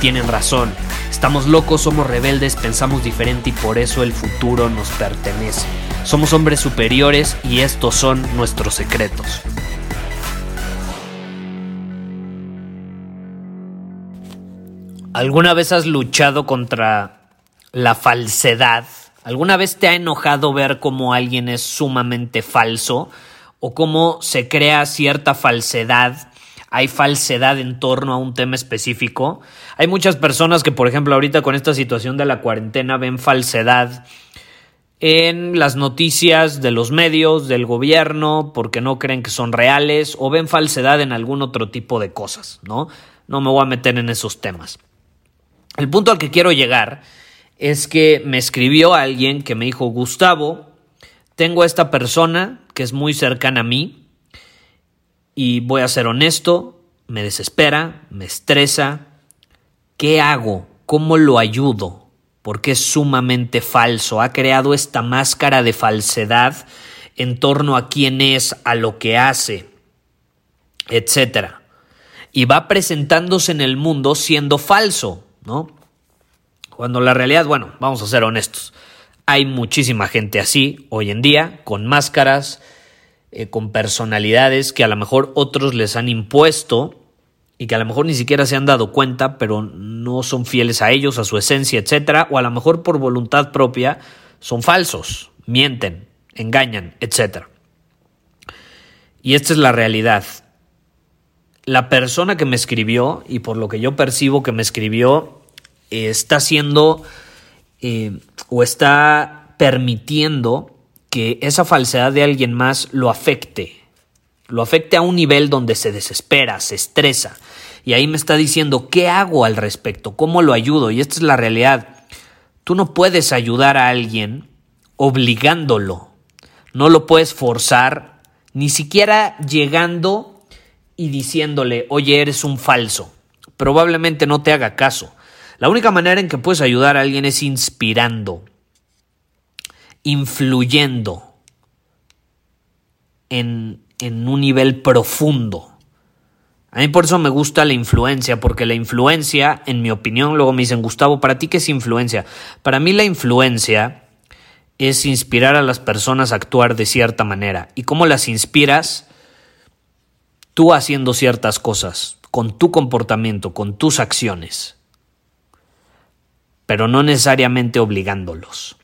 tienen razón. Estamos locos, somos rebeldes, pensamos diferente y por eso el futuro nos pertenece. Somos hombres superiores y estos son nuestros secretos. ¿Alguna vez has luchado contra la falsedad? ¿Alguna vez te ha enojado ver cómo alguien es sumamente falso o cómo se crea cierta falsedad? Hay falsedad en torno a un tema específico. Hay muchas personas que, por ejemplo, ahorita con esta situación de la cuarentena ven falsedad en las noticias de los medios, del gobierno, porque no creen que son reales o ven falsedad en algún otro tipo de cosas, ¿no? No me voy a meter en esos temas. El punto al que quiero llegar es que me escribió alguien que me dijo, Gustavo, tengo a esta persona que es muy cercana a mí y voy a ser honesto, me desespera, me estresa. ¿Qué hago? ¿Cómo lo ayudo? Porque es sumamente falso. Ha creado esta máscara de falsedad en torno a quién es, a lo que hace, etc. Y va presentándose en el mundo siendo falso. ¿no? Cuando la realidad, bueno, vamos a ser honestos, hay muchísima gente así hoy en día, con máscaras, eh, con personalidades que a lo mejor otros les han impuesto y que a lo mejor ni siquiera se han dado cuenta, pero no son fieles a ellos, a su esencia, etcétera, o a lo mejor por voluntad propia son falsos, mienten, engañan, etcétera. Y esta es la realidad la persona que me escribió, y por lo que yo percibo que me escribió, eh, está haciendo eh, o está permitiendo que esa falsedad de alguien más lo afecte. Lo afecte a un nivel donde se desespera, se estresa. Y ahí me está diciendo, ¿qué hago al respecto? ¿Cómo lo ayudo? Y esta es la realidad. Tú no puedes ayudar a alguien obligándolo. No lo puedes forzar, ni siquiera llegando y diciéndole, oye, eres un falso. Probablemente no te haga caso. La única manera en que puedes ayudar a alguien es inspirando, influyendo en, en un nivel profundo. A mí por eso me gusta la influencia, porque la influencia, en mi opinión, luego me dicen, Gustavo, ¿para ti qué es influencia? Para mí la influencia es inspirar a las personas a actuar de cierta manera. ¿Y cómo las inspiras? tú haciendo ciertas cosas, con tu comportamiento, con tus acciones, pero no necesariamente obligándolos.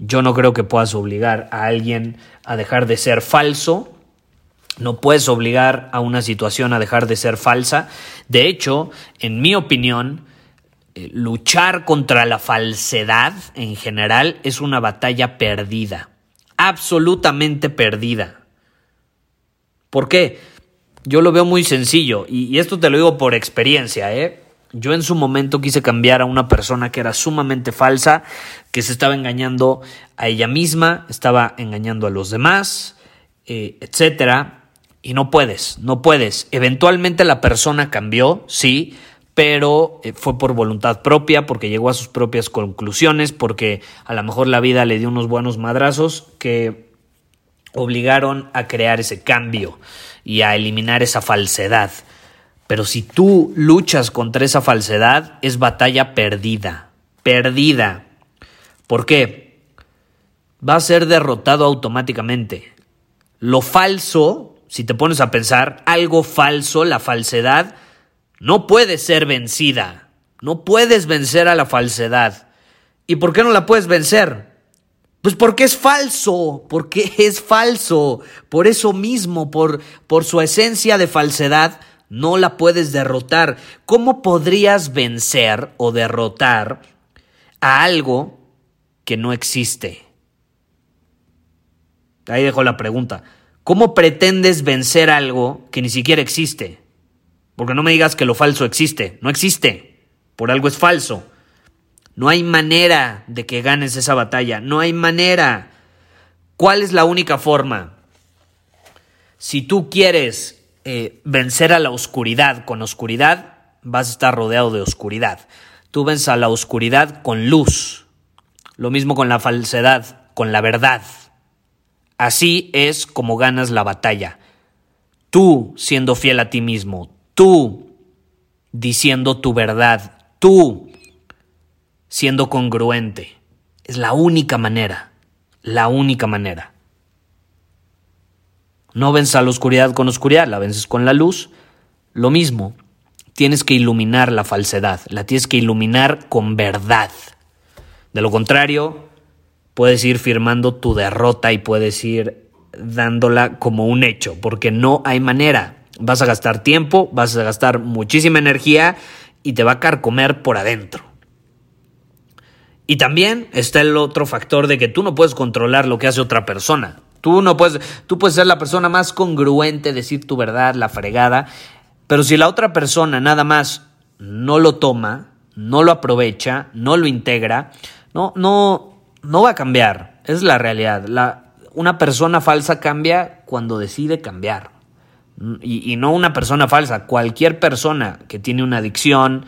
Yo no creo que puedas obligar a alguien a dejar de ser falso, no puedes obligar a una situación a dejar de ser falsa. De hecho, en mi opinión, eh, luchar contra la falsedad en general es una batalla perdida, absolutamente perdida. ¿Por qué? yo lo veo muy sencillo y, esto te lo digo por experiencia, ¿eh? Yo en su momento quise cambiar a una persona que era sumamente falsa, que se estaba engañando a ella misma, estaba engañando a los demás, eh, etcétera. Y no puedes, no puedes. Eventualmente la persona cambió, sí, pero eh, fue por voluntad propia, porque llegó a sus propias conclusiones, porque a lo mejor la vida le dio unos buenos madrazos que obligaron a crear ese cambio y a eliminar esa falsedad. Pero si tú luchas contra esa falsedad, es batalla perdida. Perdida. ¿Por qué? Va a ser derrotado automáticamente. Lo falso, si te pones a pensar, algo falso, la falsedad, no puede ser vencida. No puedes vencer a la falsedad. ¿Y por qué no la puedes vencer? Pues porque es falso, porque es falso. Por eso mismo, por, por su esencia de falsedad, no la puedes derrotar. ¿Cómo podrías vencer o derrotar a algo que no existe? Ahí dejo la pregunta. ¿Cómo pretendes vencer algo que ni siquiera existe? Porque no me digas que lo falso existe. No existe. Por algo es falso. No hay manera de que ganes esa batalla. No hay manera. ¿Cuál es la única forma? Si tú quieres eh, vencer a la oscuridad con oscuridad, vas a estar rodeado de oscuridad. Tú vences a la oscuridad con luz. Lo mismo con la falsedad, con la verdad. Así es como ganas la batalla. Tú siendo fiel a ti mismo, tú diciendo tu verdad, tú siendo congruente. Es la única manera, la única manera. No vences a la oscuridad con oscuridad, la vences con la luz. Lo mismo, tienes que iluminar la falsedad, la tienes que iluminar con verdad. De lo contrario, puedes ir firmando tu derrota y puedes ir dándola como un hecho, porque no hay manera. Vas a gastar tiempo, vas a gastar muchísima energía y te va a carcomer por adentro. Y también está el otro factor de que tú no puedes controlar lo que hace otra persona. Tú no puedes, tú puedes ser la persona más congruente, decir tu verdad, la fregada, pero si la otra persona nada más no lo toma, no lo aprovecha, no lo integra, no, no, no va a cambiar, es la realidad. La, una persona falsa cambia cuando decide cambiar. Y, y, no una persona falsa, cualquier persona que tiene una adicción,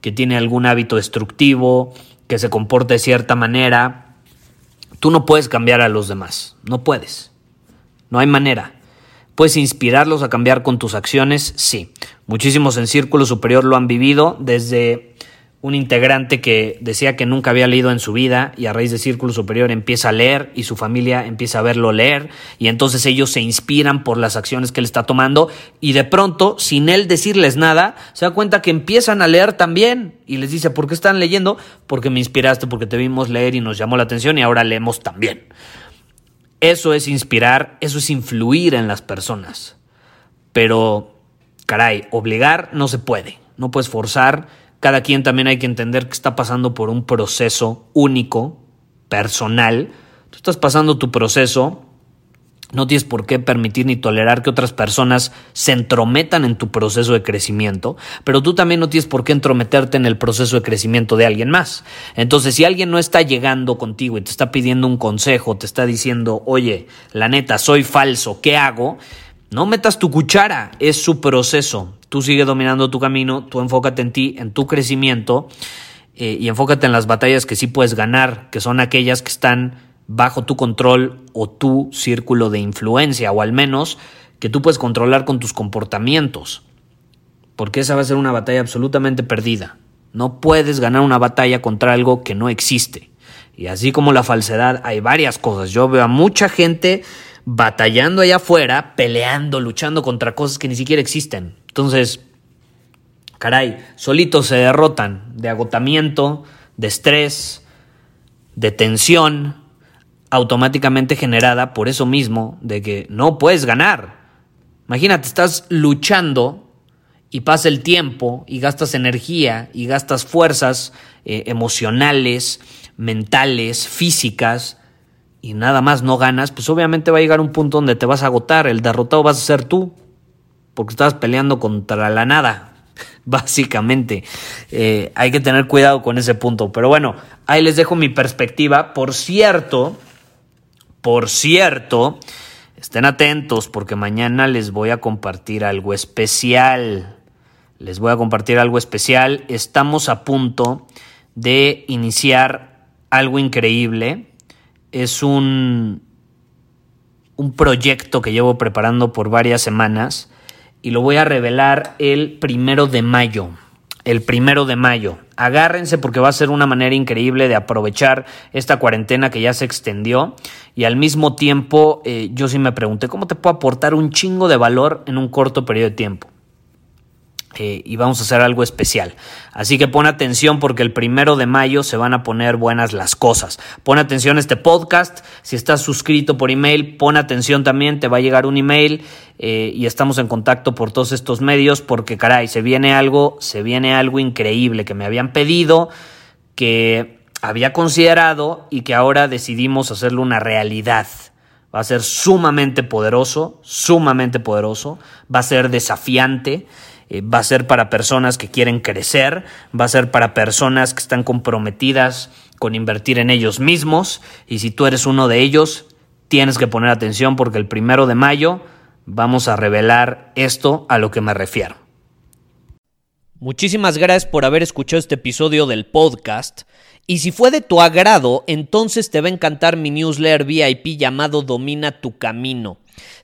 que tiene algún hábito destructivo, que se comporte de cierta manera, tú no puedes cambiar a los demás, no puedes. No hay manera. ¿Puedes inspirarlos a cambiar con tus acciones? Sí. Muchísimos en Círculo Superior lo han vivido desde un integrante que decía que nunca había leído en su vida y a raíz de Círculo Superior empieza a leer y su familia empieza a verlo leer y entonces ellos se inspiran por las acciones que él está tomando y de pronto, sin él decirles nada, se da cuenta que empiezan a leer también y les dice, ¿por qué están leyendo? Porque me inspiraste, porque te vimos leer y nos llamó la atención y ahora leemos también. Eso es inspirar, eso es influir en las personas. Pero, caray, obligar no se puede, no puedes forzar cada quien también hay que entender que está pasando por un proceso único, personal. Tú estás pasando tu proceso, no tienes por qué permitir ni tolerar que otras personas se entrometan en tu proceso de crecimiento, pero tú también no tienes por qué entrometerte en el proceso de crecimiento de alguien más. Entonces, si alguien no está llegando contigo y te está pidiendo un consejo, te está diciendo, oye, la neta, soy falso, ¿qué hago? No metas tu cuchara, es su proceso. Tú sigue dominando tu camino, tú enfócate en ti, en tu crecimiento eh, y enfócate en las batallas que sí puedes ganar, que son aquellas que están bajo tu control o tu círculo de influencia, o al menos que tú puedes controlar con tus comportamientos. Porque esa va a ser una batalla absolutamente perdida. No puedes ganar una batalla contra algo que no existe. Y así como la falsedad, hay varias cosas. Yo veo a mucha gente batallando allá afuera, peleando, luchando contra cosas que ni siquiera existen. Entonces, caray, solitos se derrotan de agotamiento, de estrés, de tensión, automáticamente generada por eso mismo, de que no puedes ganar. Imagínate, estás luchando y pasa el tiempo y gastas energía y gastas fuerzas eh, emocionales, mentales, físicas, y nada más no ganas, pues obviamente va a llegar un punto donde te vas a agotar, el derrotado vas a ser tú porque estás peleando contra la nada, básicamente. Eh, hay que tener cuidado con ese punto. Pero bueno, ahí les dejo mi perspectiva. Por cierto, por cierto, estén atentos porque mañana les voy a compartir algo especial. Les voy a compartir algo especial. Estamos a punto de iniciar algo increíble. Es un, un proyecto que llevo preparando por varias semanas y lo voy a revelar el primero de mayo. El primero de mayo. Agárrense porque va a ser una manera increíble de aprovechar esta cuarentena que ya se extendió y al mismo tiempo eh, yo sí me pregunté cómo te puedo aportar un chingo de valor en un corto periodo de tiempo. Eh, y vamos a hacer algo especial. Así que pon atención porque el primero de mayo se van a poner buenas las cosas. Pon atención a este podcast. Si estás suscrito por email, pon atención también. Te va a llegar un email eh, y estamos en contacto por todos estos medios porque, caray, se viene algo, se viene algo increíble que me habían pedido que había considerado y que ahora decidimos hacerlo una realidad. Va a ser sumamente poderoso, sumamente poderoso, va a ser desafiante, eh, va a ser para personas que quieren crecer, va a ser para personas que están comprometidas con invertir en ellos mismos y si tú eres uno de ellos, tienes que poner atención porque el primero de mayo vamos a revelar esto a lo que me refiero. Muchísimas gracias por haber escuchado este episodio del podcast. Y si fue de tu agrado, entonces te va a encantar mi newsletter VIP llamado Domina tu Camino.